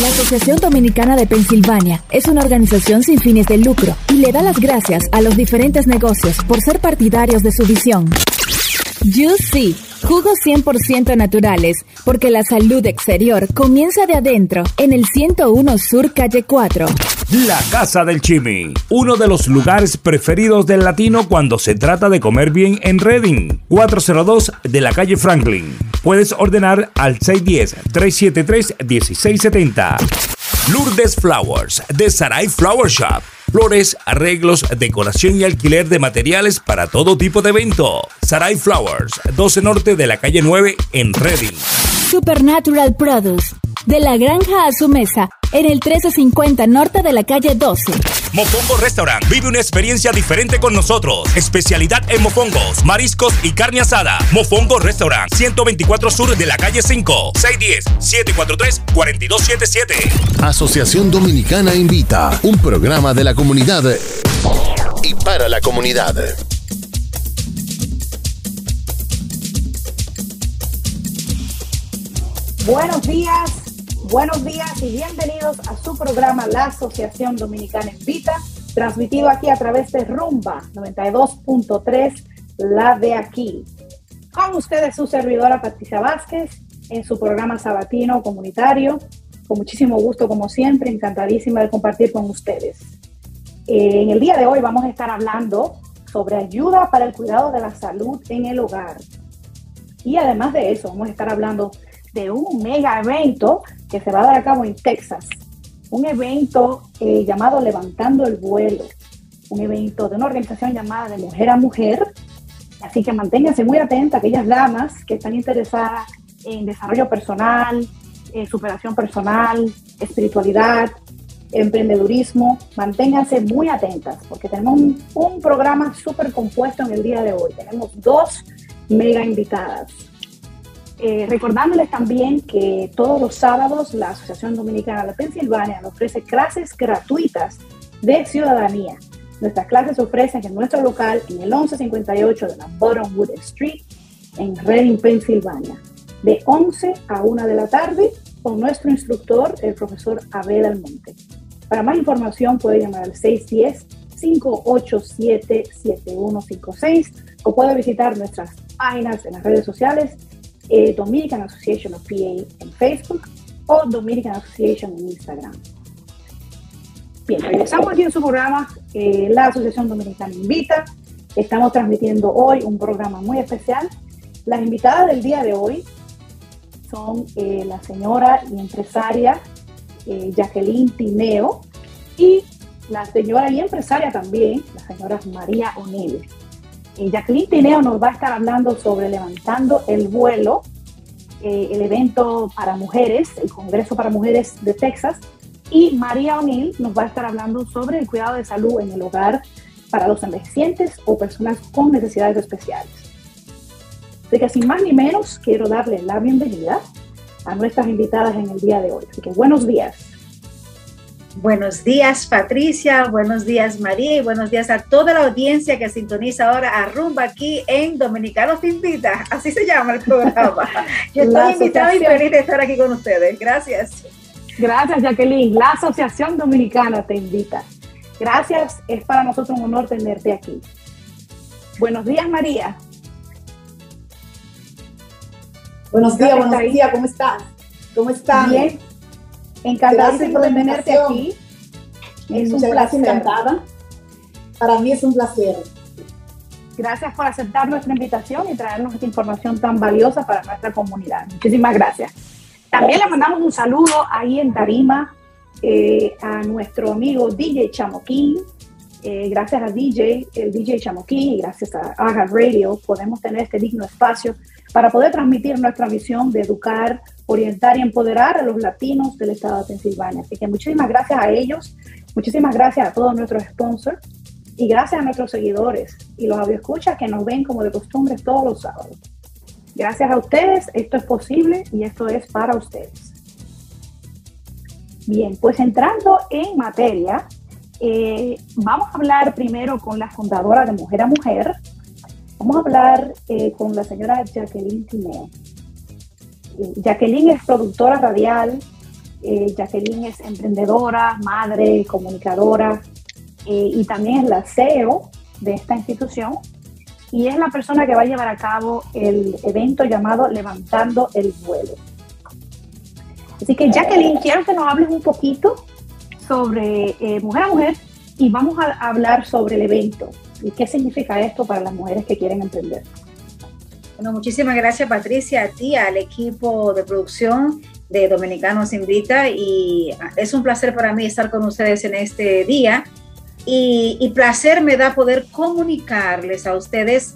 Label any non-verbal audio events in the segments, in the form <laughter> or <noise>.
La Asociación Dominicana de Pensilvania es una organización sin fines de lucro y le da las gracias a los diferentes negocios por ser partidarios de su visión. Juicy, jugos 100% naturales, porque la salud exterior comienza de adentro, en el 101 Sur Calle 4. La Casa del Chimi, uno de los lugares preferidos del latino cuando se trata de comer bien en Reading, 402 de la calle Franklin. Puedes ordenar al 610-373-1670. Lourdes Flowers, de Sarai Flower Shop flores, arreglos, decoración y alquiler de materiales para todo tipo de evento. Sarai Flowers, 12 Norte de la calle 9 en Reading. Supernatural Produce, de la granja a su mesa, en el 1350 norte de la calle 12. Mofongo Restaurant. Vive una experiencia diferente con nosotros. Especialidad en mofongos, mariscos y carne asada. Mofongo Restaurant. 124 Sur de la calle 5. 610-743-4277. Asociación Dominicana Invita. Un programa de la comunidad y para la comunidad. Buenos días, buenos días y bienvenidos a su programa La Asociación Dominicana Invita, transmitido aquí a través de Rumba 92.3, la de aquí. Con ustedes su servidora Patricia Vázquez en su programa sabatino comunitario. Con muchísimo gusto, como siempre, encantadísima de compartir con ustedes. Eh, en el día de hoy vamos a estar hablando sobre ayuda para el cuidado de la salud en el hogar. Y además de eso, vamos a estar hablando de un mega evento que se va a dar a cabo en Texas. Un evento eh, llamado Levantando el Vuelo. Un evento de una organización llamada de Mujer a Mujer. Así que manténganse muy atentas, aquellas damas que están interesadas en desarrollo personal, en superación personal, espiritualidad, emprendedurismo. Manténganse muy atentas porque tenemos un, un programa súper compuesto en el día de hoy. Tenemos dos mega invitadas. Eh, recordándoles también que todos los sábados la Asociación Dominicana de Pensilvania ofrece clases gratuitas de ciudadanía. Nuestras clases se ofrecen en nuestro local en el 1158 de la Bottomwood Street en Reading, Pensilvania, de 11 a 1 de la tarde con nuestro instructor, el profesor Abel Almonte. Para más información puede llamar al 610-587-7156 o puede visitar nuestras páginas en las redes sociales eh, Dominican Association of PA en Facebook o Dominican Association en Instagram. Bien, regresamos aquí en su programa, eh, la Asociación Dominicana Invita. Estamos transmitiendo hoy un programa muy especial. Las invitadas del día de hoy son eh, la señora y empresaria eh, Jacqueline Tineo y la señora y empresaria también, la señora María O'Neill. Eh, Jacqueline Tineo nos va a estar hablando sobre Levantando el Vuelo, eh, el evento para mujeres, el Congreso para Mujeres de Texas, y María O'Neill nos va a estar hablando sobre el cuidado de salud en el hogar para los envejecientes o personas con necesidades especiales. Así que sin más ni menos, quiero darle la bienvenida a nuestras invitadas en el día de hoy. Así que buenos días. Buenos días, Patricia. Buenos días, María. Y buenos días a toda la audiencia que sintoniza ahora a Rumba aquí en Dominicanos Te Invita. Así se llama el programa. <laughs> Yo estoy invitada y feliz de estar aquí con ustedes. Gracias. Gracias, Jacqueline. La Asociación Dominicana te invita. Gracias. Es para nosotros un honor tenerte aquí. Buenos días, María. Buenos días, buenos días. ¿Cómo estás? ¿Cómo estás? Bien. Encantada de tenerte aquí. Es un placer. Encantada. Para mí es un placer. Gracias por aceptar nuestra invitación y traernos esta información tan valiosa para nuestra comunidad. Muchísimas gracias. También le mandamos un saludo ahí en Tarima eh, a nuestro amigo DJ Chamoquín. Eh, gracias a DJ, el DJ Chamoquín y gracias a Aga Radio podemos tener este digno espacio para poder transmitir nuestra visión de educar, orientar y empoderar a los latinos del estado de Pensilvania. Así que muchísimas gracias a ellos, muchísimas gracias a todos nuestros sponsors y gracias a nuestros seguidores y los escuchas que nos ven como de costumbre todos los sábados. Gracias a ustedes, esto es posible y esto es para ustedes. Bien, pues entrando en materia, eh, vamos a hablar primero con la fundadora de Mujer a Mujer. Vamos a hablar eh, con la señora Jacqueline Tineo. Jacqueline es productora radial, Eh, Jacqueline es emprendedora, madre, comunicadora eh, y también es la CEO de esta institución y es la persona que va a llevar a cabo el evento llamado Levantando el Vuelo. Así que Jacqueline, quiero que nos hables un poquito sobre eh, Mujer a Mujer y vamos a hablar sobre el evento y qué significa esto para las mujeres que quieren emprender. Bueno, muchísimas gracias Patricia, a ti, al equipo de producción de Dominicanos Invita y es un placer para mí estar con ustedes en este día. Y, placer me da poder comunicarles a ustedes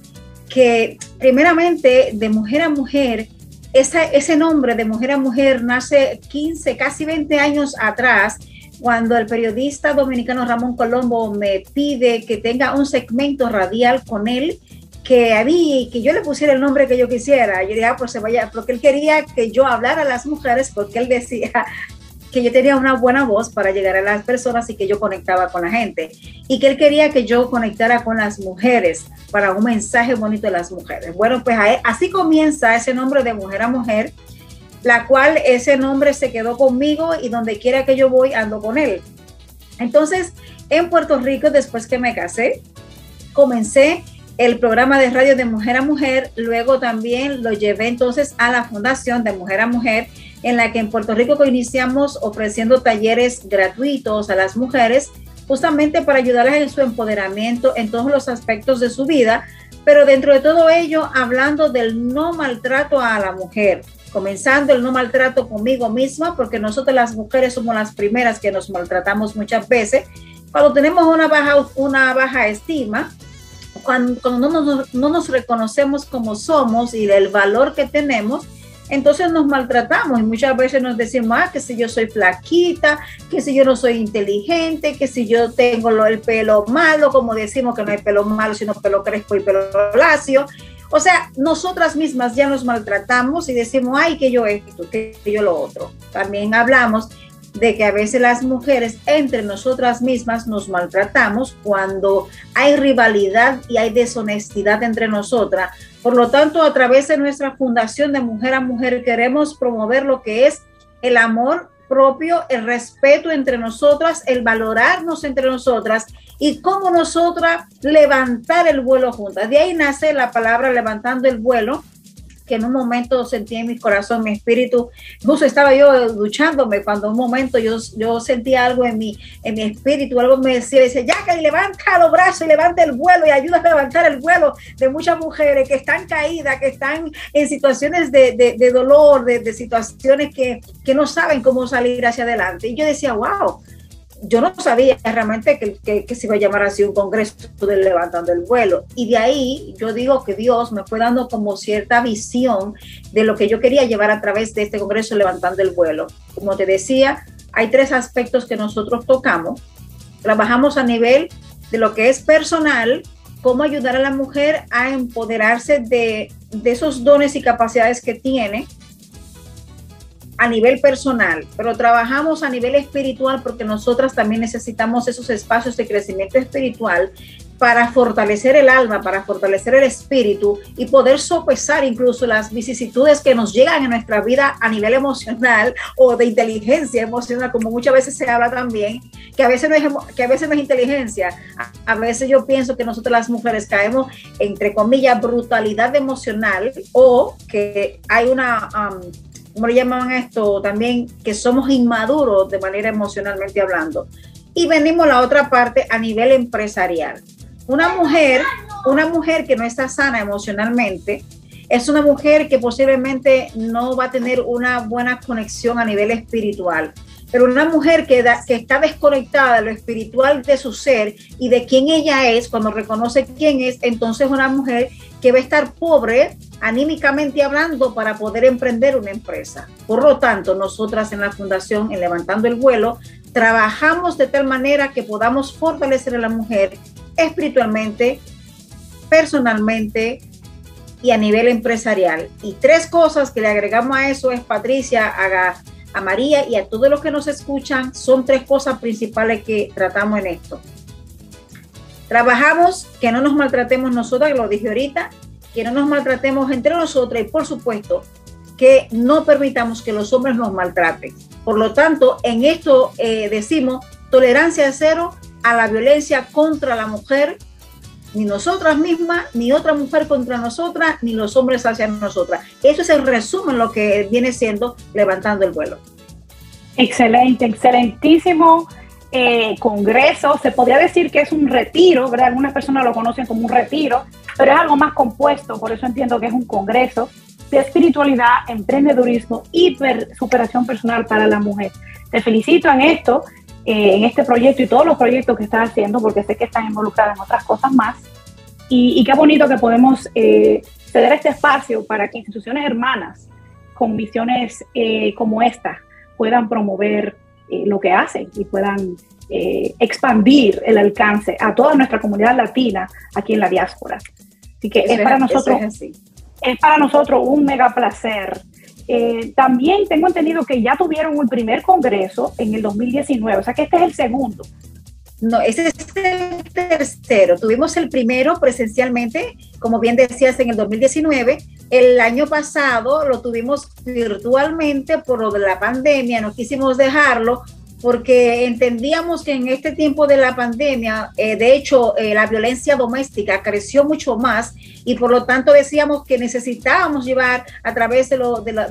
que primeramente de mujer a mujer, ese nombre de mujer a mujer nace 15, casi 20 años atrás cuando el periodista dominicano Ramón Colombo me pide que tenga un segmento radial con él que a mí, que yo le pusiera el nombre que yo quisiera. Yo dije, ah, pues se vaya, porque él quería que yo hablara a las mujeres, porque él decía <laughs> que yo tenía una buena voz para llegar a las personas y que yo conectaba con la gente. Y que él quería que yo conectara con las mujeres para un mensaje bonito de las mujeres. Bueno, pues así comienza ese nombre de mujer a mujer, la cual ese nombre se quedó conmigo y donde quiera que yo voy ando con él. Entonces, en Puerto Rico, después que me casé, comencé el programa de radio de Mujer a Mujer, luego también lo llevé entonces a la Fundación de Mujer a Mujer, en la que en Puerto Rico iniciamos ofreciendo talleres gratuitos a las mujeres, justamente para ayudarles en su empoderamiento en todos los aspectos de su vida, pero dentro de todo ello hablando del no maltrato a la mujer, comenzando el no maltrato conmigo misma, porque nosotros las mujeres somos las primeras que nos maltratamos muchas veces, cuando tenemos una baja, una baja estima, cuando, no, nos, no nos reconocemos como somos y del valor que tenemos, entonces nos maltratamos y muchas veces nos decimos, ah, que si yo soy flaquita, que si yo no soy inteligente, que si yo tengo el pelo malo, como decimos que no hay pelo malo, sino pelo crespo y pelo lacio. O sea, nosotras mismas ya nos maltratamos y decimos, ay, que yo esto, que yo lo otro. También hablamos de que a veces las mujeres entre nosotras mismas nos maltratamos cuando hay rivalidad y hay deshonestidad entre nosotras. Por lo tanto, a través de nuestra fundación de mujer a mujer queremos promover lo que es el amor propio, el respeto entre nosotras, el valorarnos entre nosotras y cómo nosotras levantar el vuelo juntas. De ahí nace la palabra levantando el vuelo, que en un momento sentí en mi corazón, mi espíritu, incluso estaba yo duchándome cuando un momento yo, yo sentía algo en mi, en mi espíritu, algo me decía, dice, que levanta los brazos y levanta el vuelo y ayuda a levantar el vuelo de muchas mujeres que están caídas, que están en situaciones de, de, de dolor, de, de situaciones que, que no saben cómo salir hacia adelante. Y yo decía, wow, yo no sabía realmente que, que, se iba a llamar así un congreso de levantando el vuelo. Y de ahí yo digo que Dios me fue dando como cierta visión de lo que yo quería llevar a través de este congreso levantando el vuelo. Como te decía, hay tres aspectos que nosotros tocamos. Trabajamos a nivel de lo que es personal, cómo ayudar a la mujer a empoderarse de, de esos dones y capacidades que tiene a nivel personal, pero trabajamos a nivel espiritual porque nosotras también necesitamos esos espacios de crecimiento espiritual para fortalecer el alma, para fortalecer el espíritu y poder sopesar incluso las vicisitudes que nos llegan en nuestra vida a nivel emocional o de inteligencia emocional, como muchas veces se habla también, que a veces no es, que a veces no es inteligencia. A, veces yo pienso que nosotros las mujeres caemos, entre comillas, brutalidad emocional o que hay una... Um, ¿cómo le llamaban esto? También que somos inmaduros de manera emocionalmente hablando. Y venimos a la otra parte a nivel empresarial. Una mujer, una mujer que no está sana emocionalmente, es una mujer que posiblemente no va a tener una buena conexión a nivel espiritual. Pero una mujer que, que está desconectada de lo espiritual de su ser y de quién ella es, cuando reconoce quién es, entonces una mujer que va a estar pobre anímicamente hablando para poder emprender una empresa. Por lo tanto, nosotras en la Fundación, en Levantando el Vuelo, trabajamos de tal manera que podamos fortalecer a la mujer espiritualmente, personalmente y a nivel empresarial. Y tres cosas que le agregamos a eso es, Patricia, a, a María y a todos los que nos escuchan, son tres cosas principales que tratamos en esto. Trabajamos que no nos maltratemos nosotras, lo dije ahorita, que no nos maltratemos entre nosotros y por supuesto que no permitamos que los hombres nos maltraten. Por lo tanto, en esto eh, decimos tolerancia cero a la violencia contra la mujer, ni nosotras mismas, ni otra mujer contra nosotras, ni los hombres hacia nosotras. Eso es el resumen lo que viene siendo levantando el vuelo. Excelente, excelentísimo eh, congreso. Se podría decir que es un retiro, ¿verdad? Algunas personas lo conocen como un retiro, pero es algo más compuesto, por eso entiendo que es un congreso de espiritualidad, emprendedurismo y superación personal para la mujer. Te felicito en esto, eh, en este proyecto y todos los proyectos que estás haciendo, porque sé que están involucradas en otras cosas más. Y, qué bonito que podemos eh, ceder este espacio para que instituciones hermanas con visiones eh, como esta puedan promover lo que hacen y puedan expandir el alcance a toda nuestra comunidad latina aquí en la diáspora. Así que es para nosotros es para nosotros un mega placer. Eh, también tengo entendido que ya tuvieron un primer congreso en el 2019, o sea que este es el segundo. No, ese es el tercero. Tuvimos el primero presencialmente, como bien decías, en el 2019. El año pasado lo tuvimos virtualmente por lo de la pandemia, no quisimos dejarlo porque entendíamos que en este tiempo de la pandemia, eh, de hecho, eh, la violencia doméstica creció mucho más y por lo tanto decíamos que necesitábamos llevar a través de,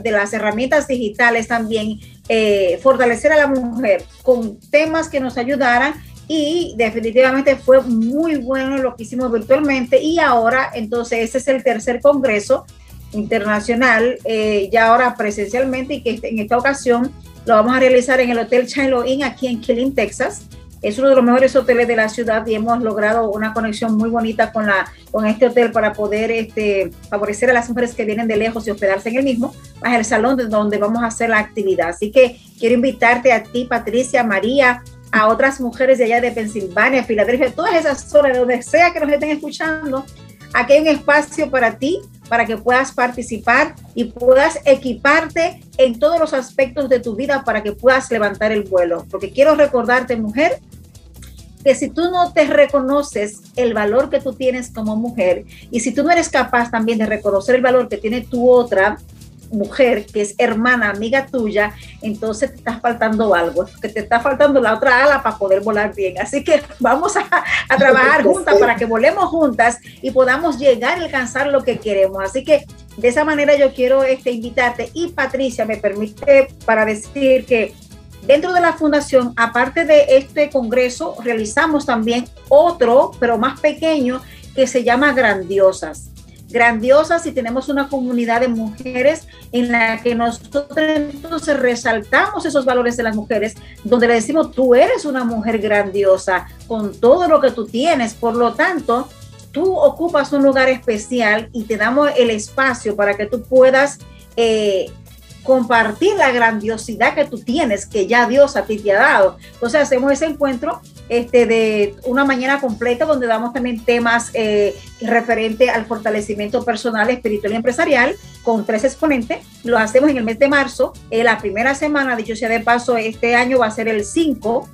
de, las herramientas digitales también, eh, fortalecer a la mujer con temas que nos ayudaran y definitivamente fue muy bueno lo que hicimos virtualmente y ahora entonces ese es el tercer congreso internacional, ya ahora presencialmente y que en esta ocasión lo vamos a realizar en el Hotel Chilo Inn aquí en Killing, Texas. Es uno de los mejores hoteles de la ciudad y hemos logrado una conexión muy bonita con, la, con este hotel para poder este, favorecer a las mujeres que vienen de lejos y hospedarse en el mismo, más el salón de donde vamos a hacer la actividad. Así que quiero invitarte a ti, Patricia, María, a otras mujeres de allá de Pensilvania, Filadelfia, todas esas zonas, de donde sea que nos estén escuchando. Aquí hay un espacio para ti para que puedas participar y puedas equiparte en todos los aspectos de tu vida para que puedas levantar el vuelo. Porque quiero recordarte, mujer, que si tú no te reconoces el valor que tú tienes como mujer y si tú no eres capaz también de reconocer el valor que tiene tu otra, mujer que es hermana, amiga tuya, entonces te está faltando algo, que te está faltando la otra ala para poder volar bien. Así que <laughs> vamos a, trabajar juntas para que volemos juntas y podamos llegar y alcanzar lo que queremos. Así que de esa manera yo quiero este, invitarte y Patricia me permite para decir que dentro de la fundación, aparte de este congreso, realizamos también otro, pero más pequeño, que se llama Grandiosas grandiosas y tenemos una comunidad de mujeres en la que nosotros entonces resaltamos esos valores de las mujeres, donde le decimos, tú eres una mujer grandiosa con todo lo que tú tienes, por lo tanto, tú ocupas un lugar especial y te damos el espacio para que tú puedas... Eh, compartir la grandiosidad que tú tienes, que ya Dios a ti te ha dado. Entonces hacemos ese encuentro este, de una mañana completa donde damos también temas eh, referentes al fortalecimiento personal, espiritual y empresarial con tres exponentes. Lo hacemos en el mes de marzo. en la primera semana, dicho sea de paso, este año va a ser el 5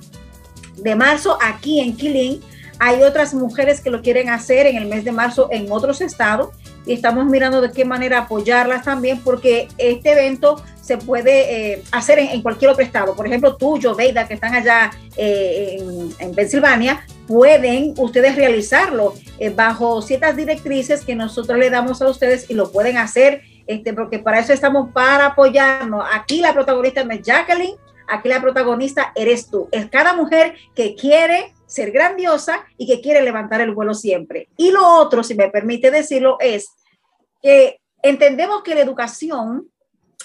de marzo aquí en Quilín. Hay otras mujeres que lo quieren hacer en el mes de marzo en otros estados y estamos mirando de qué manera apoyarlas también porque este evento se puede eh, hacer en, cualquier otro estado. Por ejemplo, tú, yo, Veida, que están allá eh, en, Pensilvania, pueden ustedes realizarlo eh, bajo ciertas directrices que nosotros le damos a ustedes y lo pueden hacer, este, porque para eso estamos, para apoyarnos. Aquí la protagonista es Jacqueline, aquí la protagonista eres tú. Es cada mujer que quiere ser grandiosa y que quiere levantar el vuelo siempre. Y lo otro, si me permite decirlo, es que entendemos que la educación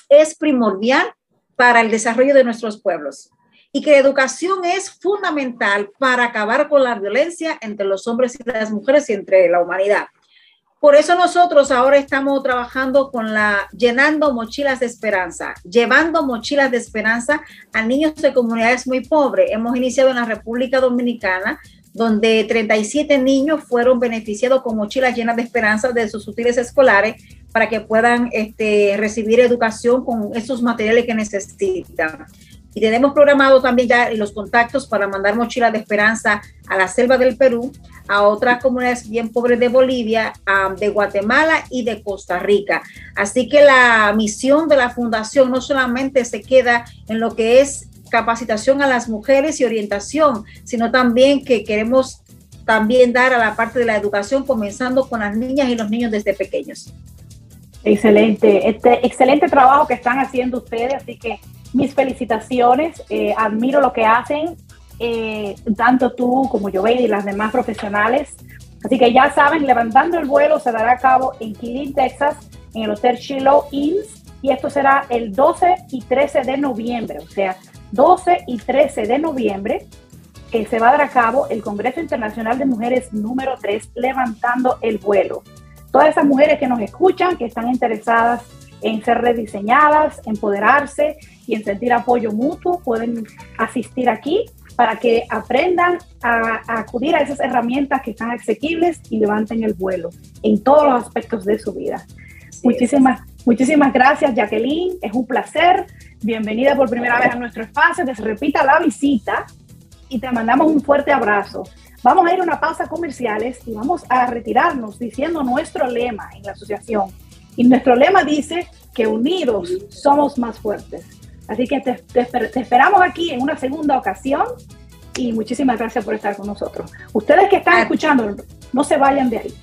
es primordial para el desarrollo de nuestros pueblos y que la educación es fundamental para acabar con la violencia entre los hombres y las mujeres y entre la humanidad. Por eso nosotros ahora estamos trabajando con la llenando mochilas de esperanza, llevando mochilas de esperanza a niños de comunidades muy pobres. Hemos iniciado en la República Dominicana, donde 37 niños fueron beneficiados con mochilas llenas de esperanza de sus útiles escolares para que puedan este, recibir educación con esos materiales que necesitan. Y tenemos programado también ya los contactos para mandar mochilas de esperanza a la selva del Perú, a otras comunidades bien pobres de Bolivia, de Guatemala y de Costa Rica. Así que la misión de la fundación no solamente se queda en lo que es capacitación a las mujeres y orientación, sino también que queremos también dar a la parte de la educación, comenzando con las niñas y los niños desde pequeños. Excelente, este excelente trabajo que están haciendo ustedes, así que mis felicitaciones, eh, admiro lo que hacen, eh, tanto tú como yo y las demás profesionales. Así que ya saben, levantando el vuelo se dará a cabo en Killeen, Texas, en el Hotel Shiloh Inns, y esto será el 12 y 13 de noviembre, o sea, 12 y 13 de noviembre, que se va a dar a cabo el Congreso Internacional de Mujeres número 3, levantando el vuelo. Todas esas mujeres que nos escuchan, que están interesadas en ser rediseñadas, empoderarse y en sentir apoyo mutuo, pueden asistir aquí para que aprendan a, acudir a esas herramientas que están asequibles y levanten el vuelo en todos los aspectos de su vida. muchísimas, muchísimas gracias, Jacqueline. Es un placer. Bienvenida por primera vez a nuestro espacio. Que se repita la visita y te mandamos un fuerte abrazo. Vamos a ir a una pausa comerciales y vamos a retirarnos diciendo nuestro lema en la asociación. Y nuestro lema dice que unidos somos más fuertes. Así que te, esperamos aquí en una segunda ocasión y muchísimas gracias por estar con nosotros. Ustedes que están escuchando, no se vayan de ahí.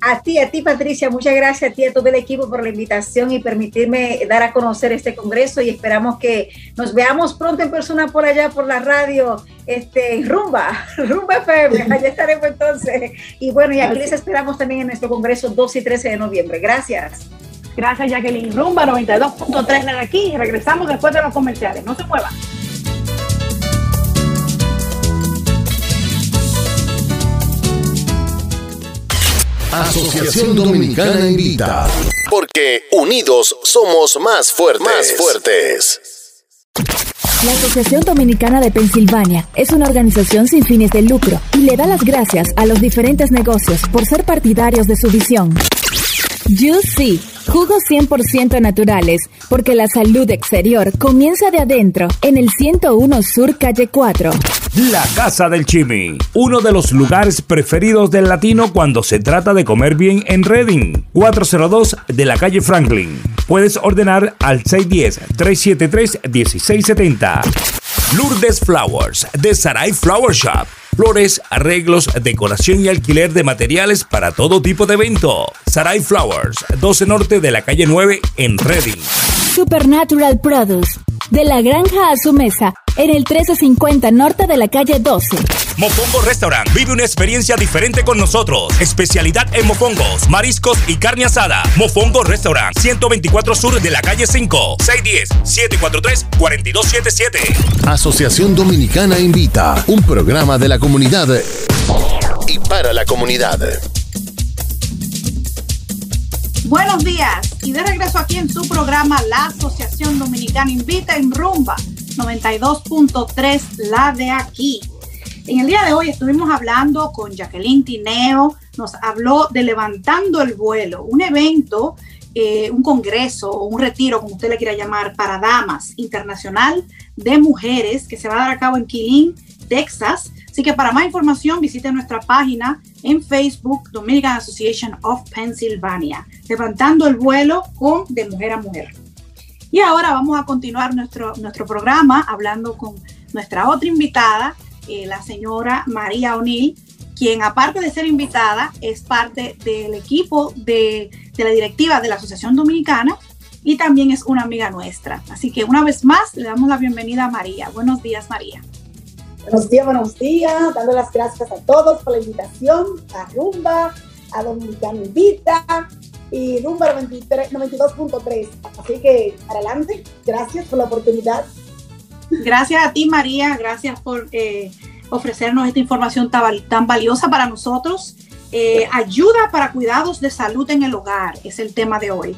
A ti, a ti Patricia, muchas gracias a ti, a todo el equipo por la invitación y permitirme dar a conocer este congreso y esperamos que nos veamos pronto en persona por allá, por la radio, este, Rumba, <laughs> Rumba FM, <laughs> allá estaremos entonces. Y bueno, y aquí les esperamos también en nuestro congreso 12 y 13 de noviembre. Gracias. Gracias Jacqueline. Rumba 92.3 de aquí. Regresamos después de los comerciales. No se muevan. Asociación Dominicana invita. Porque unidos somos más fuertes. Más fuertes. La Asociación Dominicana de Pensilvania es una organización sin fines de lucro y le da las gracias a los diferentes negocios por ser partidarios de su visión. Juicy, jugos 100% naturales, porque la salud exterior comienza de adentro, en el 101 Sur Calle 4. La Casa del Chimi, uno de los lugares preferidos del latino cuando se trata de comer bien en Reading, 402 de la calle Franklin. Puedes ordenar al 610-373-1670. Lourdes Flowers, de Sarai Flower Shop flores, arreglos, decoración y alquiler de materiales para todo tipo de evento. Sarai Flowers, 12 Norte de la calle 9 en Reading. Supernatural Produce, de la granja a su mesa, en el 1350 norte de la calle 12. Mofongo Restaurant. Vive una experiencia diferente con nosotros. Especialidad en mofongos, mariscos y carne asada. Mofongo Restaurant. 124 Sur de la calle 5. 610-743-4277. Asociación Dominicana Invita. Un programa de la comunidad y para la comunidad. Buenos días y de regreso aquí en su programa La Asociación Dominicana Invita en Rumba 92.3, la de aquí. En el día de hoy estuvimos hablando con Jacqueline Tineo, nos habló de Levantando el Vuelo, un evento, eh, un congreso o un retiro, como usted le quiera llamar, para damas internacional de mujeres que se va a dar a cabo en Killeen, Texas. Así que para más información visite nuestra página en Facebook, Dominican Association of Pennsylvania, Levantando el Vuelo con De Mujer a Mujer. Y ahora vamos a continuar nuestro, nuestro programa hablando con nuestra otra invitada, eh, la señora María O'Neill, quien aparte de ser invitada es parte del equipo de, de la directiva de la Asociación Dominicana y también es una amiga nuestra. Así que una vez más le damos la bienvenida a María. Buenos días, María. Buenos días, buenos días. Dando las gracias a todos por la invitación a Rumba, a Dominicana Invita y Rumba 92.3. Así que adelante. Gracias por la oportunidad. Gracias a ti, María. Gracias por eh, ofrecernos esta información tan, valiosa para nosotros. Eh, ayuda para cuidados de salud en el hogar es el tema de hoy.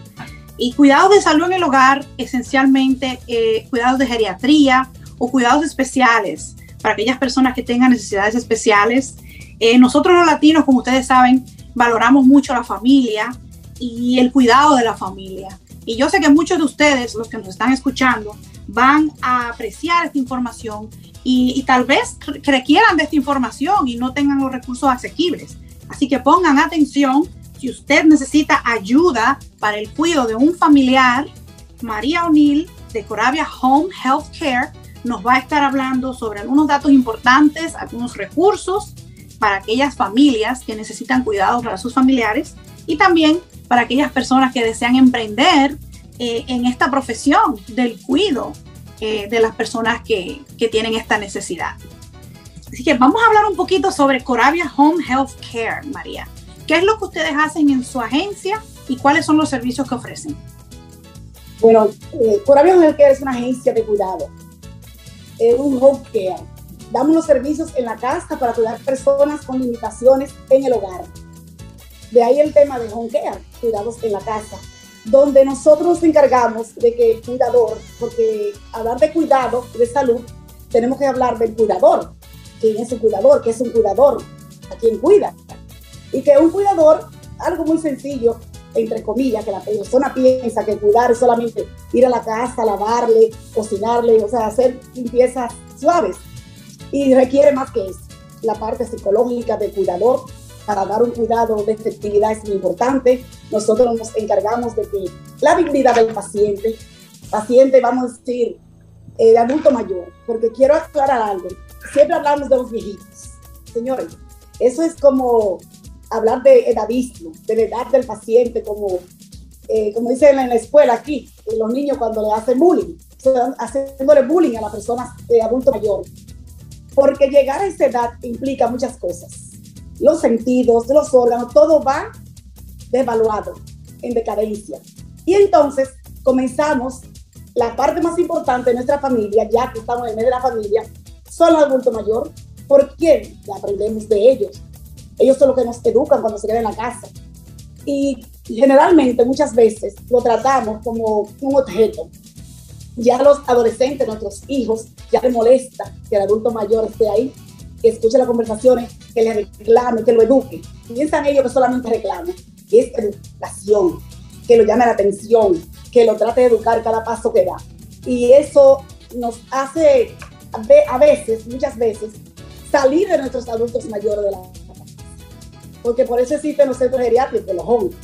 Y cuidados de salud en el hogar, esencialmente eh, cuidados de geriatría o cuidados especiales para aquellas personas que tengan necesidades especiales. nosotros los latinos, como ustedes saben, valoramos mucho la familia y el cuidado de la familia. Y yo sé que muchos de ustedes, los que nos están escuchando, van a apreciar esta información y, y, tal vez requieran de esta información y no tengan los recursos asequibles. Así que pongan atención, si usted necesita ayuda para el cuidado de un familiar, María O'Neill de Coravia Home Health Care nos va a estar hablando sobre algunos datos importantes, algunos recursos para aquellas familias que necesitan cuidado para sus familiares y también para aquellas personas que desean emprender eh, en esta profesión del cuidado eh, de las personas que, que, tienen esta necesidad. Así que vamos a hablar un poquito sobre Coravia Home Health Care, María. ¿Qué es lo que ustedes hacen en su agencia y cuáles son los servicios que ofrecen? Bueno, eh, Coravia Home Health Care es una agencia de cuidado, un home care. Damos los servicios en la casa para cuidar personas con limitaciones en el hogar. De ahí el tema de home care, cuidados en la casa donde nosotros nos encargamos de que el cuidador, porque hablar de cuidado, de salud, tenemos que hablar del cuidador, quién es el cuidador, qué es un cuidador, a quién cuida. Y que un cuidador, algo muy sencillo, entre comillas, que la persona piensa que cuidar es solamente ir a la casa, lavarle, cocinarle, o sea, hacer limpiezas suaves. Y requiere más que eso. La parte psicológica del cuidador, para dar un cuidado de efectividad es muy importante. Nosotros nos encargamos de que la dignidad del paciente, paciente, vamos a decir, eh, de adulto mayor, porque quiero aclarar algo. Siempre hablamos de los viejitos. Señores, eso es como hablar de edadismo, de la edad del paciente, como, eh, como dicen en la escuela aquí, los niños cuando le hacen bullying, haciéndole bullying a la persona de adulto mayor. Porque llegar a esa edad implica muchas cosas los sentidos, los órganos, todo va devaluado, en decadencia. Y entonces comenzamos la parte más importante de nuestra familia, ya que estamos en medio de la familia, son los adultos mayores. ¿Por qué? Aprendemos de ellos. Ellos son los que nos educan cuando se quedan en la casa. Y generalmente, muchas veces, lo tratamos como un objeto. Ya los adolescentes, nuestros hijos, ya les molesta que el adulto mayor esté ahí que escuche las conversaciones, que le reclame, que lo eduque. Piensan ellos que solamente reclame, que es educación, que lo llame la atención, que lo trate de educar cada paso que da. Y eso nos hace a veces, muchas veces, salir de nuestros adultos mayores de la porque por eso existen los centros geriátricos, los jóvenes.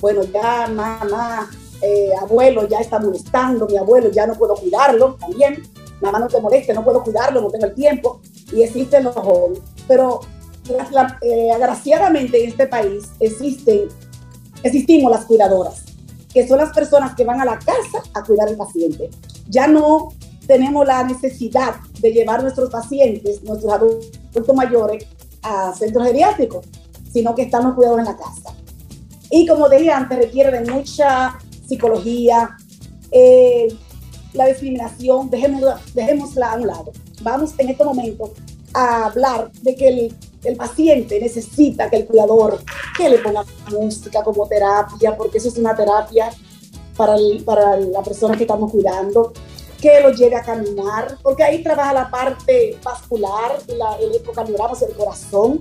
Bueno, ya mamá, eh, abuelo ya está molestando, mi abuelo ya no puedo cuidarlo también, mamá no te moleste, no puedo cuidarlo, no tengo el tiempo y existen los jóvenes. Pero eh, agraciadamente en este país existen, existimos las cuidadoras, que son las personas que van a la casa a cuidar al paciente. Ya no tenemos la necesidad de llevar nuestros pacientes, nuestros adultos mayores, a centros geriátricos, sino que están los cuidados en la casa. Y como dije antes, requiere de mucha psicología, eh, la discriminación, dejémosla, dejémosla a un lado. Vamos en este momento a hablar de que el, el, paciente necesita que el cuidador que le ponga música como terapia, porque eso es una terapia para, el, para la persona que estamos cuidando, que lo lleve a caminar, porque ahí trabaja la parte vascular, la, el ecocardiograma, el corazón,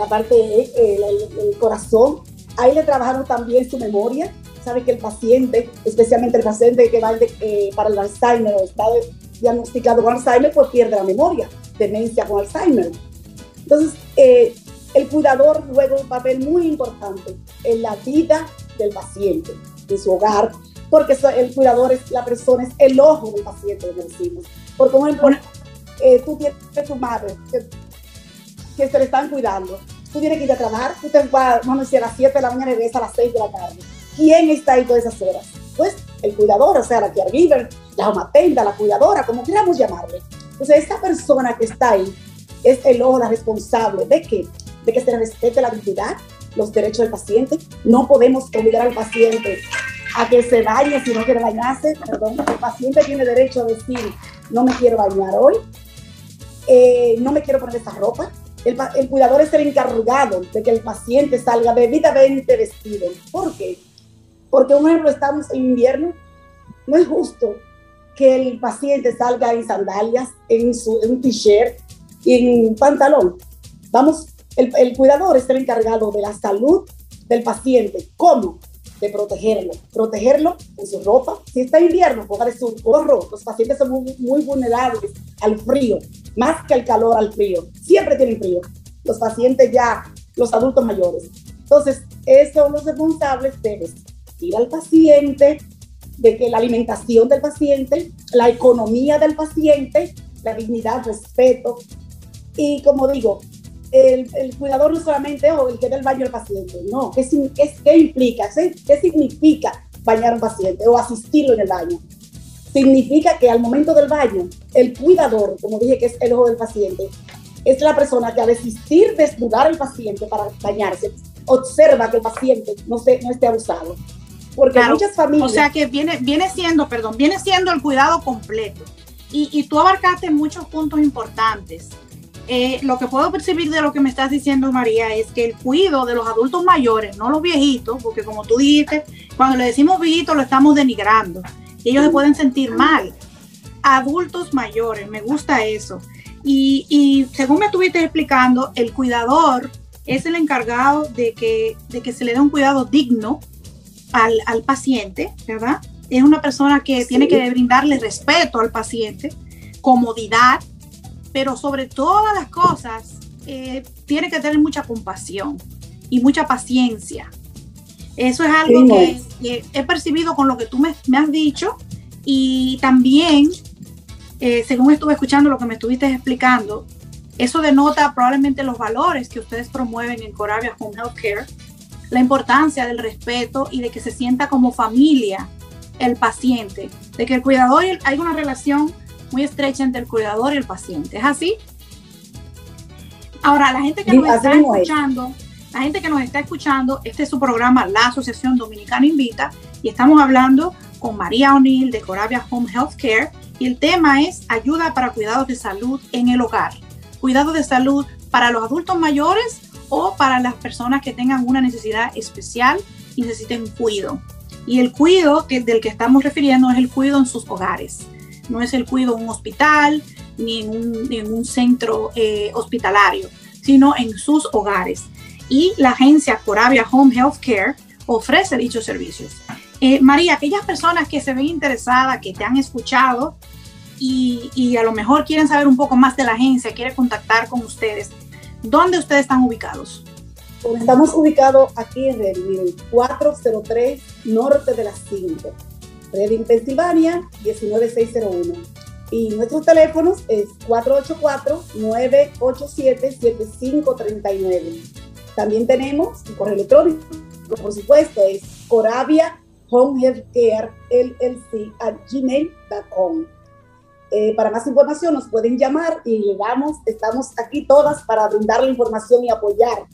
la parte del corazón. Ahí le trabajamos también su memoria. Sabe que el paciente, especialmente el paciente que va eh, para el Alzheimer o está diagnosticado con Alzheimer, pues pierde la memoria, demencia con Alzheimer. Entonces, eh, el cuidador juega un papel muy importante en la vida del paciente, en su hogar, porque el cuidador es la persona, es el ojo del paciente, como decimos. Por ejemplo, eh, tú tienes tu madre que, le están cuidando, tú tienes que ir a trabajar, tú te vas, a decir, a las 7 de la mañana y a las 6 de la tarde. ¿Quién está ahí todas esas horas? Pues el cuidador, o sea, la caregiver, la homatenda, la cuidadora, como queramos llamarle. Entonces, esta persona que está ahí es el ojo, la responsable de que, de que se respete la dignidad, los derechos del paciente. No podemos obligar al paciente a que se bañe si no quiere bañarse. Perdón, el paciente tiene derecho a decir, no me quiero bañar hoy, eh, no me quiero poner esa ropa. El, cuidador es el encargado de que el paciente salga debidamente vestido. ¿Por qué? Porque, un ejemplo, estamos en invierno, no es justo que el paciente salga en sandalias, en, su, un t-shirt y en pantalón. Vamos, el, el, cuidador es el encargado de la salud del paciente. ¿Cómo? De protegerlo. Protegerlo en su ropa. Si está invierno, póngale su gorro. Los pacientes son muy, muy vulnerables al frío, más que al calor, al frío. Siempre tienen frío. Los pacientes ya, los adultos mayores. Entonces, son los responsables de ir al paciente, de que la alimentación del paciente, la economía del paciente, la dignidad, respeto. Y como digo, el, cuidador no solamente o el que da el baño al paciente, no, ¿qué, qué, implica? ¿Qué significa bañar a un paciente o asistirlo en el baño? Significa que al momento del baño, el cuidador, como dije que es el ojo del paciente, es la persona que al asistir desnudar al paciente para bañarse, observa que el paciente no, se, no esté abusado. Porque muchas familias... O sea que viene, viene siendo, perdón, viene siendo el cuidado completo. Y, y tú abarcaste muchos puntos importantes. Eh, lo que puedo percibir de lo que me estás diciendo, María, es que el cuidado de los adultos mayores, no los viejitos, porque como tú dijiste, cuando le decimos viejitos lo estamos denigrando. Y ellos se pueden sentir mal. Adultos mayores, me gusta eso. Y, y según me estuviste explicando, el cuidador es el encargado de que, de que se le dé un cuidado digno al, al paciente, ¿verdad? Es una persona que tiene que brindarle respeto al paciente, comodidad, pero sobre todas las cosas, eh, tiene que tener mucha compasión y mucha paciencia. Eso es algo que, he percibido con lo que tú me, has dicho y también, eh, según estuve escuchando lo que me estuviste explicando, eso denota probablemente los valores que ustedes promueven en Coravia Home Healthcare, la importancia del respeto y de que se sienta como familia el paciente, de que el cuidador hay una relación muy estrecha entre el cuidador y el paciente. ¿Es así? Ahora, la gente que nos está escuchando, la gente que nos está escuchando, este es su programa La Asociación Dominicana Invita y estamos hablando con María O'Neill de Coravia Home Health Care y el tema es ayuda para cuidados de salud en el hogar. Cuidado de salud para los adultos mayores o para las personas que tengan una necesidad especial y necesiten cuidado. Y el cuidado que, del que estamos refiriendo es el cuidado en sus hogares no es el cuidado en un hospital ni en un, centro eh, hospitalario, sino en sus hogares. Y la agencia Coravia Home Health Care ofrece dichos servicios. Eh, María, aquellas personas que se ven interesadas, que te han escuchado y, y, a lo mejor quieren saber un poco más de la agencia, quieren contactar con ustedes, ¿dónde ustedes están ubicados? Estamos ubicados aquí en el 403 Norte de las 5 Reading, Pensilvania, 19601. Y nuestros teléfonos es 484-987-7539. También tenemos un correo electrónico, por supuesto, es Coravia Home LLC at gmail.com. Eh, para más información nos pueden llamar y le damos, estamos aquí todas para brindar la información y apoyar.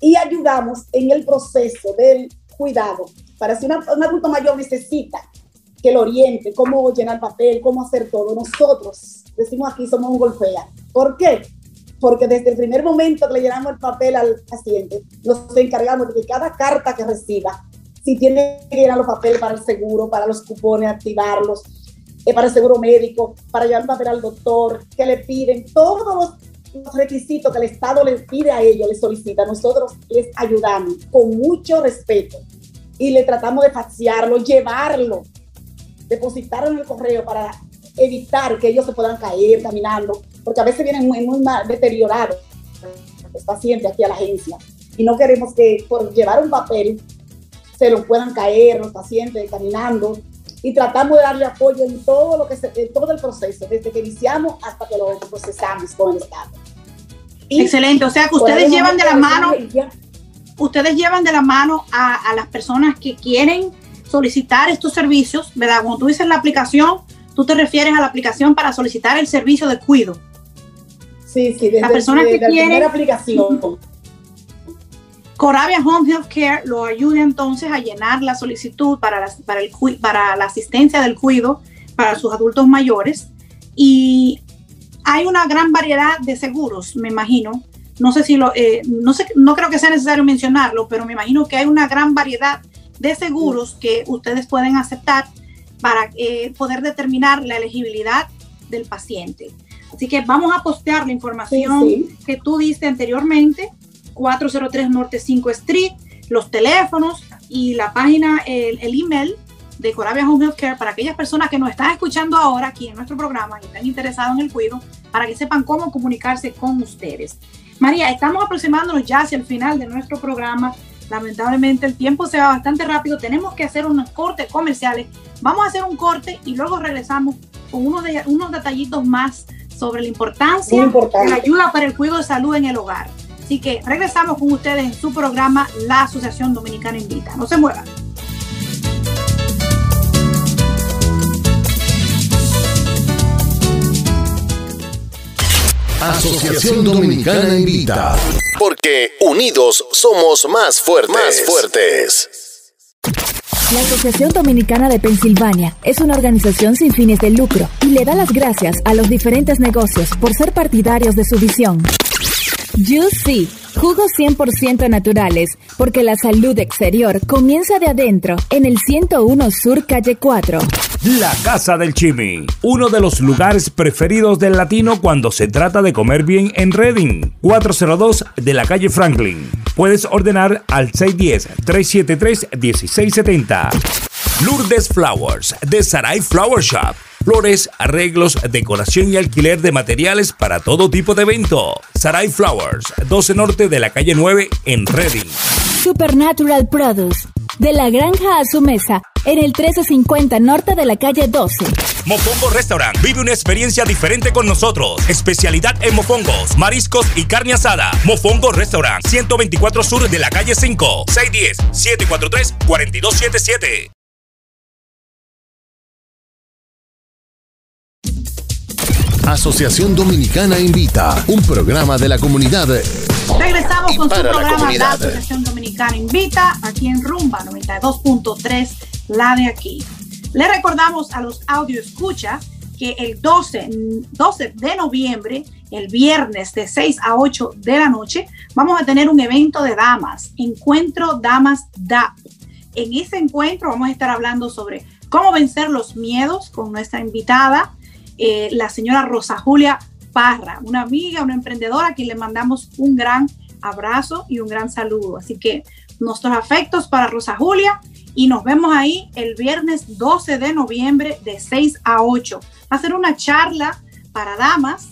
Y ayudamos en el proceso del cuidado. Para si un adulto mayor necesita que lo oriente, cómo llenar papel, cómo hacer todo. Nosotros, decimos aquí, somos un golfea. ¿Por qué? Porque desde el primer momento que le llenamos el papel al paciente, nos encargamos de que cada carta que reciba, si tiene que llenar los papeles para el seguro, para los cupones, activarlos, eh, para el seguro médico, para llevar papel al doctor, que le piden todos los requisitos que el Estado les pide a ellos, les solicita. Nosotros les ayudamos con mucho respeto y le tratamos de faciarlo, llevarlo depositarlo en el correo para evitar que ellos se puedan caer caminando, porque a veces vienen muy, muy mal deteriorados los pacientes aquí a la agencia. Y no queremos que por llevar un papel se los puedan caer los pacientes caminando. Y tratamos de darle apoyo en todo lo que se, en todo el proceso, desde que iniciamos hasta que lo procesamos con el Estado. Excelente, o sea que ustedes llevan de la mano, ustedes llevan de la mano a, a las personas que quieren solicitar estos servicios, ¿verdad? Cuando tú dices la aplicación, tú te refieres a la aplicación para solicitar el servicio de cuido. Sí, sí, desde, la persona que la aplicación. Coravia Home Health Care lo ayuda entonces a llenar la solicitud para la, para, el, para la asistencia del cuido para sus adultos mayores y hay una gran variedad de seguros, me imagino. No sé si lo, eh, no sé, no creo que sea necesario mencionarlo, pero me imagino que hay una gran variedad de seguros que ustedes pueden aceptar para eh, poder determinar la elegibilidad del paciente. Así que vamos a postear la información que tú diste anteriormente, 403 Norte 5 Street, los teléfonos, y la página, el, el email de Corabia Home Health Care para aquellas personas que nos están escuchando ahora aquí en nuestro programa y están interesados en el cuidado, para que sepan cómo comunicarse con ustedes. María, estamos aproximándonos ya hacia el final de nuestro programa. Lamentablemente el tiempo se va bastante rápido. Tenemos que hacer unos cortes comerciales. Vamos a hacer un corte y luego regresamos con unos, de, unos detallitos más sobre la importancia de la ayuda para el cuidado de salud en el hogar. Así que regresamos con ustedes en su programa La Asociación Dominicana Invita. No se muevan. Asociación Dominicana Invita. Porque unidos somos más fuertes. Más fuertes. La Asociación Dominicana de Pensilvania es una organización sin fines de lucro y le da las gracias a los diferentes negocios por ser partidarios de su visión. Juicy, jugos 100% naturales, porque la salud exterior comienza de adentro en el 101 Sur Calle 4. La Casa del Chimi, uno de los lugares preferidos del latino cuando se trata de comer bien en Reading, 402 de la calle Franklin. Puedes ordenar al 610-373-1670. Lourdes Flowers, de Sarai Flower Shop flores, arreglos, decoración y alquiler de materiales para todo tipo de evento. Sarai Flowers, 12 Norte de la calle 9 en Reading. Supernatural Produce, de la granja a su mesa, en el 1350 Norte de la calle 12. Mofongo Restaurant, vive una experiencia diferente con nosotros. Especialidad en mofongos, mariscos y carne asada. Mofongo Restaurant, 124 Sur de la calle 5, 610-743-4277. Asociación Dominicana Invita, un programa de la comunidad. Regresamos con su programa La Asociación Dominicana Invita, aquí en Rumba 92.3, la de aquí. Le recordamos a los audio escucha que el 12, 12 de noviembre, el viernes de 6 a 8 de la noche, vamos a tener un evento de damas, Encuentro Damas DAP. En ese encuentro vamos a estar hablando sobre cómo vencer los miedos con nuestra invitada, eh, la señora Rosa Julia Parra, una amiga, una emprendedora a quien le mandamos un gran abrazo y un gran saludo. Así que nuestros afectos para Rosa Julia y nos vemos ahí el viernes 12 de noviembre de 6 a 8. Va a ser una charla para damas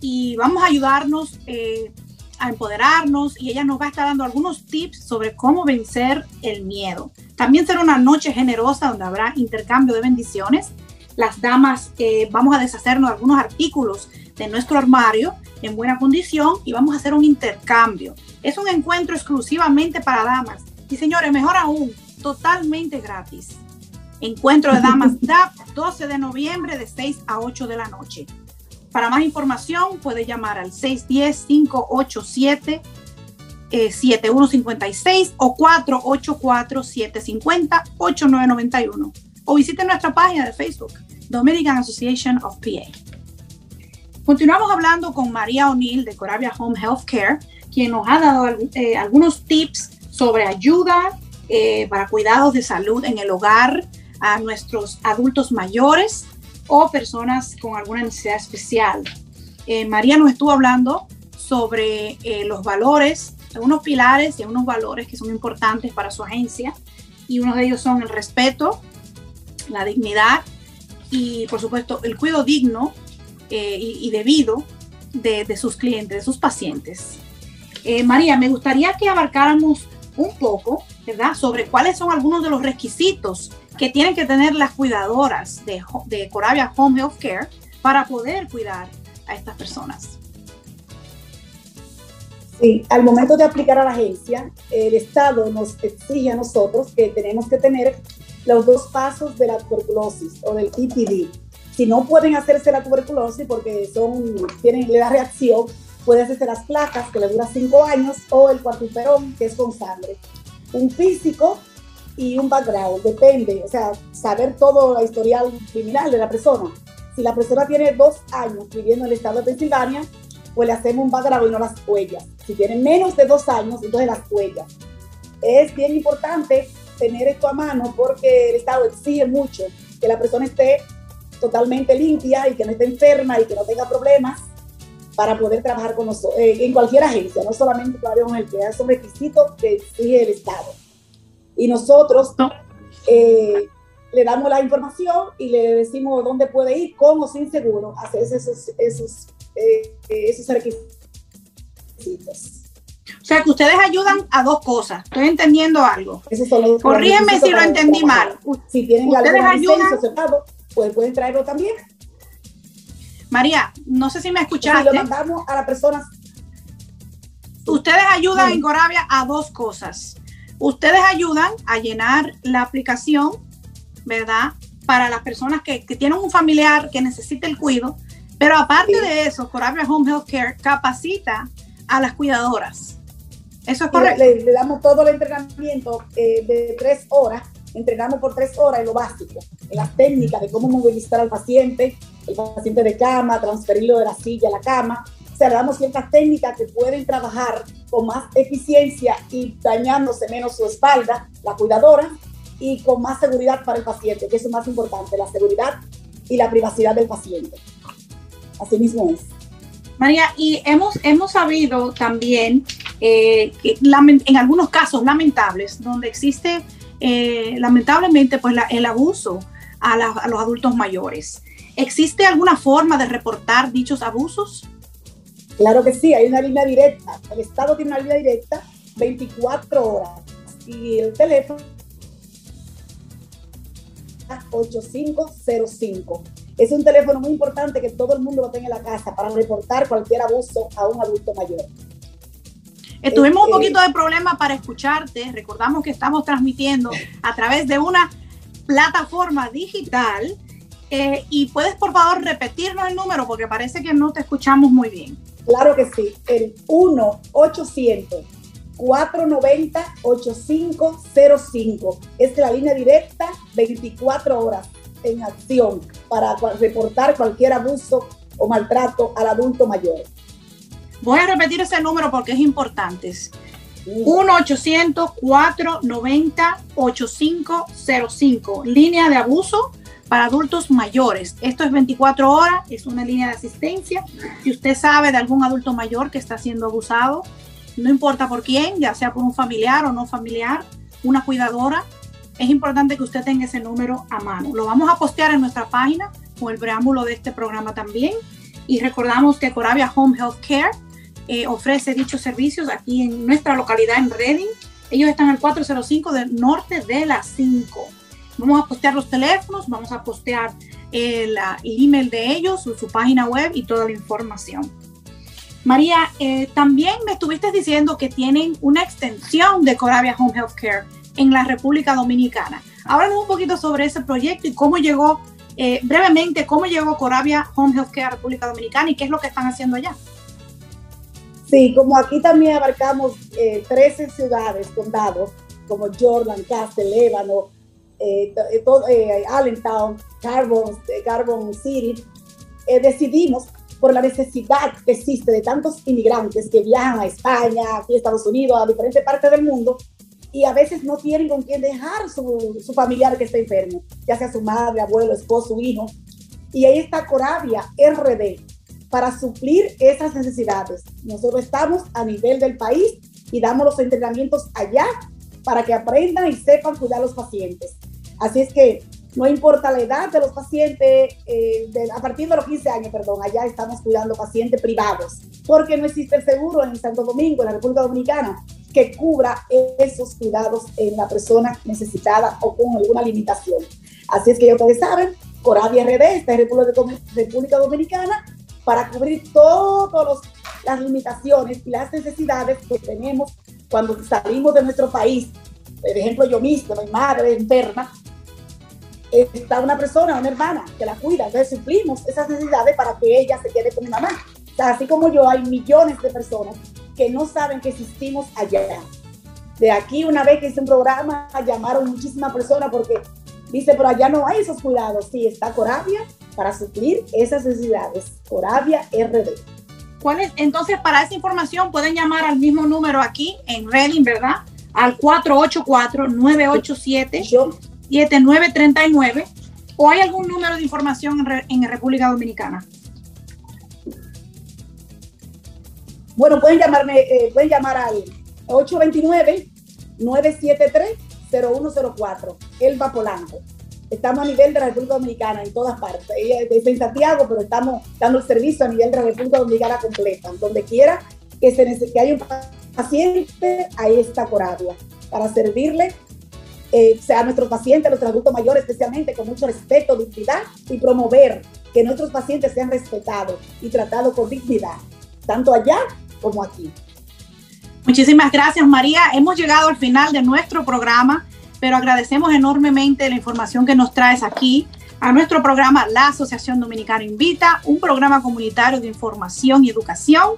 y vamos a ayudarnos eh, a empoderarnos y ella nos va a estar dando algunos tips sobre cómo vencer el miedo. También será una noche generosa donde habrá intercambio de bendiciones las damas eh, vamos a deshacernos de algunos artículos de nuestro armario en buena condición y vamos a hacer un intercambio. Es un encuentro exclusivamente para damas. Y señores, mejor aún, totalmente gratis. Encuentro de Damas <laughs> DAP, 12 de noviembre de 6 a 8 de la noche. Para más información puede llamar al 610-587-7156 eh, o 484-750-8991 o visite nuestra página de Facebook, Dominican Association of PA. Continuamos hablando con María O'Neill de Corabia Home Health Care, quien nos ha dado eh, algunos tips sobre ayuda eh, para cuidados de salud en el hogar a nuestros adultos mayores o personas con alguna necesidad especial. Eh, María nos estuvo hablando sobre los valores, unos pilares y unos valores que son importantes para su agencia y uno de ellos son el respeto, la dignidad y, por supuesto, el cuidado digno eh, y, debido de, sus clientes, de sus pacientes. Eh, María, me gustaría que abarcáramos un poco, ¿verdad?, sobre cuáles son algunos de los requisitos que tienen que tener las cuidadoras de, de Corabia Home Health Care para poder cuidar a estas personas. Sí, al momento de aplicar a la agencia, el Estado nos exige a nosotros que tenemos que tener los dos pasos de la tuberculosis o del TPD. Si no pueden hacerse la tuberculosis porque son, tienen, le da reacción, puede hacerse las placas que le dura cinco años o el cuartiferón que es con sangre. Un físico y un background, depende, o sea, saber todo la historial criminal de la persona. Si la persona tiene dos años viviendo en el estado de Pensilvania, pues le hacemos un background y no las huellas. Si tiene menos de dos años, entonces las huellas. Es bien importante tener esto a mano porque el Estado exige mucho que la persona esté totalmente limpia y que no esté enferma y que no tenga problemas para poder trabajar con nosotros, eh, en cualquier agencia, no solamente con el que son requisitos que exige el Estado. Y nosotros eh, le damos la información y le decimos dónde puede ir, con o sin seguro, hacer esos, esos, eh, esos requisitos. O sea, que ustedes ayudan a dos cosas. Estoy entendiendo algo. Corrígeme si lo entendí mal. Si tienen ustedes ayudan, pues pueden traerlo también. María, no sé si me escuchaste. lo mandamos a las personas. Ustedes ayudan en Corabia a dos cosas. Ustedes ayudan a llenar la aplicación, ¿verdad? Para las personas que, tienen un familiar que necesita el cuidado. Pero aparte de eso, Corabia Home Health Care capacita a las cuidadoras. Eso es correcto. Le, damos todo el entrenamiento eh, de tres horas. Entrenamos por tres horas en lo básico, en las técnicas de cómo movilizar al paciente, el paciente de cama, transferirlo de la silla a la cama. O sea, le damos ciertas técnicas que pueden trabajar con más eficiencia y dañándose menos su espalda, la cuidadora, y con más seguridad para el paciente, que es lo más importante, la seguridad y la privacidad del paciente. Así mismo es. María, y hemos, hemos sabido también eh, en algunos casos lamentables, donde existe eh, lamentablemente pues el abuso a, a los adultos mayores. ¿Existe alguna forma de reportar dichos abusos? Claro que sí, hay una línea directa. El Estado tiene una línea directa 24 horas y el teléfono 8505. Es un teléfono muy importante que todo el mundo lo tenga en la casa para reportar cualquier abuso a un adulto mayor. Tuvimos un poquito de problema para escucharte. Recordamos que estamos transmitiendo a través de una plataforma digital eh, y puedes, por favor, repetirnos el número porque parece que no te escuchamos muy bien. Claro que sí, el 1-800-490-8505. Es la línea directa 24 horas en acción para reportar cualquier abuso o maltrato al adulto mayor. Voy a repetir ese número porque es importante. 1-800-490-8505, línea de abuso para adultos mayores. Esto es 24 horas, es una línea de asistencia. Si usted sabe de algún adulto mayor que está siendo abusado, no importa por quién, ya sea por un familiar o no familiar, una cuidadora, es importante que usted tenga ese número a mano. Lo vamos a postear en nuestra página con el preámbulo de este programa también. Y recordamos que Coravia Home Health Care eh, ofrece dichos servicios aquí en nuestra localidad en Reading. Ellos están al 405 del norte de las 5. Vamos a postear los teléfonos, vamos a postear el, email de ellos, su, su, página web y toda la información. María, eh, también me estuviste diciendo que tienen una extensión de Coravia Home Health Care en la República Dominicana. Háblanos un poquito sobre ese proyecto y cómo llegó, eh, brevemente, cómo llegó Coravia Home Health Care a República Dominicana y qué es lo que están haciendo allá. Sí, como aquí también abarcamos 13 eh, ciudades, condados, como Jordan, Castle, Lébano, eh, eh, eh, Allentown, Carbon, Carbon City, decidimos por la necesidad que existe de tantos inmigrantes que viajan a España, aquí a Estados Unidos, a diferentes partes del mundo, y a veces no tienen con quién dejar su, su familiar que está enfermo, ya sea su madre, abuelo, esposo, hijo. Y ahí está Coravia RD para suplir esas necesidades. Nosotros estamos a nivel del país y damos los entrenamientos allá para que aprendan y sepan cuidar a los pacientes. Así es que no importa la edad de los pacientes, eh, a partir de los 15 años, perdón, allá estamos cuidando pacientes privados, porque no existe seguro en Santo Domingo, en la República Dominicana, que cubra esos cuidados en la persona necesitada o con alguna limitación. Así es que ya ustedes saben, Coravia RD está en República Dominicana para cubrir todas las limitaciones y las necesidades que tenemos cuando salimos de nuestro país. Por ejemplo, yo misma, mi madre enferma, está una persona, una hermana que la cuida, entonces suplimos esas necesidades para que ella se quede con mi mamá. así como yo, hay millones de personas que no saben que existimos allá. De aquí, una vez que hice un programa, llamaron muchísimas personas porque dice, pero allá no hay esos cuidados. Sí, está Coravia para suplir esas necesidades. Coravia RD. ¿Cuál es? Entonces, para esa información pueden llamar al mismo número aquí en Reading, ¿verdad? Al 484-987 7939 o hay algún número de información en, República Dominicana? Bueno, pueden llamarme, eh, pueden llamar al 829 973 0104, Elba Polanco. Estamos a nivel de la República Dominicana en todas partes. Ella es en Santiago, pero estamos dando el servicio a nivel de la República Dominicana completa. Donde quiera que, se, que haya un paciente, ahí está Coravia, para servirle eh, sea nuestros pacientes, nuestros adultos mayores especialmente, con mucho respeto, dignidad y promover que nuestros pacientes sean respetados y tratados con dignidad, tanto allá como aquí. Muchísimas gracias, María. Hemos llegado al final de nuestro programa, pero agradecemos enormemente la información que nos traes aquí a nuestro programa La Asociación Dominicana Invita, un programa comunitario de información y educación,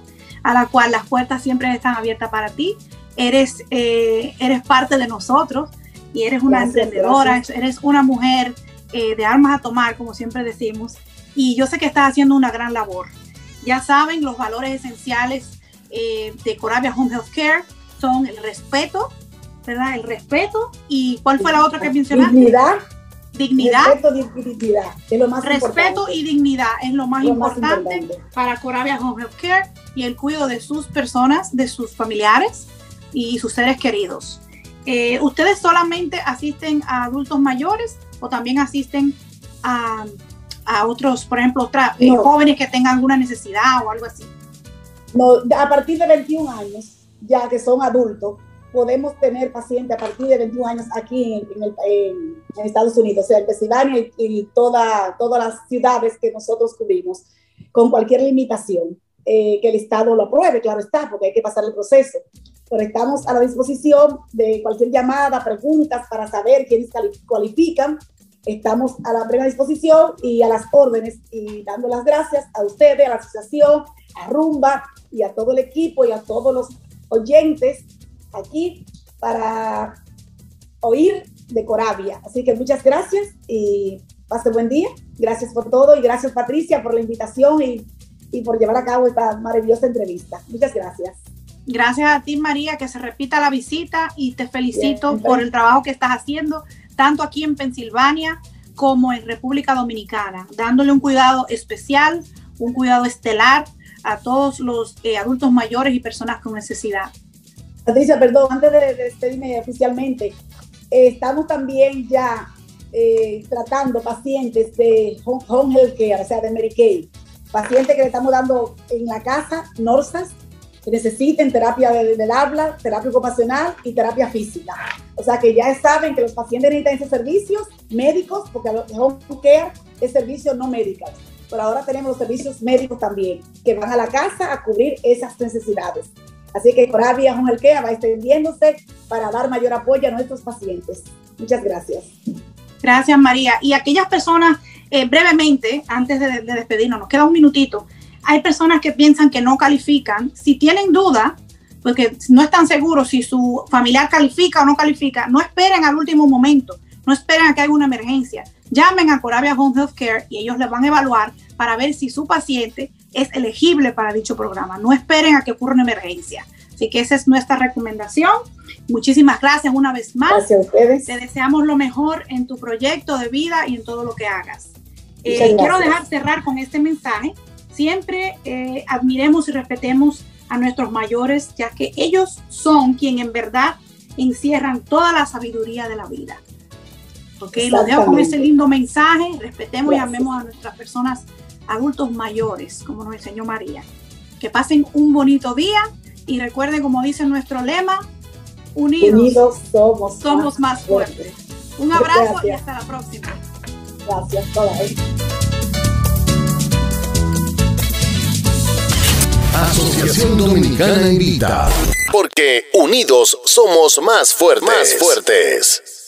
a la cual las puertas siempre están abiertas para ti. Eres, eh, eres parte de nosotros y eres una emprendedora, eres una mujer eh, de armas a tomar, como siempre decimos, y yo sé que estás haciendo una gran labor. Ya saben, los valores esenciales eh, de Coravia Home Health Care son el respeto, ¿verdad? El respeto y ¿cuál fue la otra que mencionaste? Dignidad. Dignidad. Respeto y dignidad, es lo más Respeto y dignidad es lo más, importante, para Coravia Home Health Care y el cuidado de sus personas, de sus familiares y sus seres queridos. Eh, ¿Ustedes solamente asisten a adultos mayores o también asisten a, otros, por ejemplo, eh, jóvenes que tengan alguna necesidad o algo así? No, a partir de 21 años, ya que son adultos, podemos tener pacientes a partir de 21 años aquí en, Estados Unidos, o sea, en Pensilvania y, toda, todas las ciudades que nosotros cubrimos, con cualquier limitación, eh, que el Estado lo apruebe, claro está, porque hay que pasar el proceso pero estamos a la disposición de cualquier llamada, preguntas para saber quiénes cualifican. Estamos a la plena disposición y a las órdenes y dando las gracias a ustedes, a la asociación, a Rumba y a todo el equipo y a todos los oyentes aquí para oír de Coravia. Así que muchas gracias y pase buen día. Gracias por todo y gracias Patricia por la invitación y, y por llevar a cabo esta maravillosa entrevista. Muchas gracias. Gracias a ti, María, que se repita la visita y te felicito por el trabajo que estás haciendo, tanto aquí en Pensilvania como en República Dominicana, dándole un cuidado especial, un cuidado estelar a todos los eh, adultos mayores y personas con necesidad. Patricia, perdón, antes de, despedirme oficialmente, eh, estamos también ya eh, tratando pacientes de home, health care, o sea, de Medicaid, pacientes que le estamos dando en la casa, NORSAS, que necesiten terapia del habla, terapia ocupacional y terapia física. O sea que ya saben que los pacientes necesitan esos servicios médicos, porque home care es servicio no médico. Pero ahora tenemos los servicios médicos también, que van a la casa a cubrir esas necesidades. Así que Coravia Care va extendiéndose para dar mayor apoyo a nuestros pacientes. Muchas gracias. Gracias, María. Y aquellas personas, eh, brevemente, antes de, de despedirnos, nos queda un minutito, hay personas que piensan que no califican. Si tienen duda, porque no están seguros si su familiar califica o no califica, no esperen al último momento, no esperen a que haya una emergencia. Llamen a Coravia Home Health Care y ellos les van a evaluar para ver si su paciente es elegible para dicho programa. No esperen a que ocurra una emergencia. Así que esa es nuestra recomendación. Muchísimas gracias una vez más. Gracias a ustedes. Te deseamos lo mejor en tu proyecto de vida y en todo lo que hagas. Eh, quiero dejar cerrar con este mensaje siempre eh, admiremos y respetemos a nuestros mayores, ya que ellos son quien en verdad encierran toda la sabiduría de la vida. Ok, lo dejo con ese lindo mensaje. Respetemos y amemos a nuestras personas adultos mayores, como nos enseñó María. Que pasen un bonito día y recuerden, como dice nuestro lema, unidos, somos, más, fuertes. Un abrazo y hasta la próxima. Gracias, Asociación Dominicana Invita. Porque unidos somos más fuertes. Más fuertes.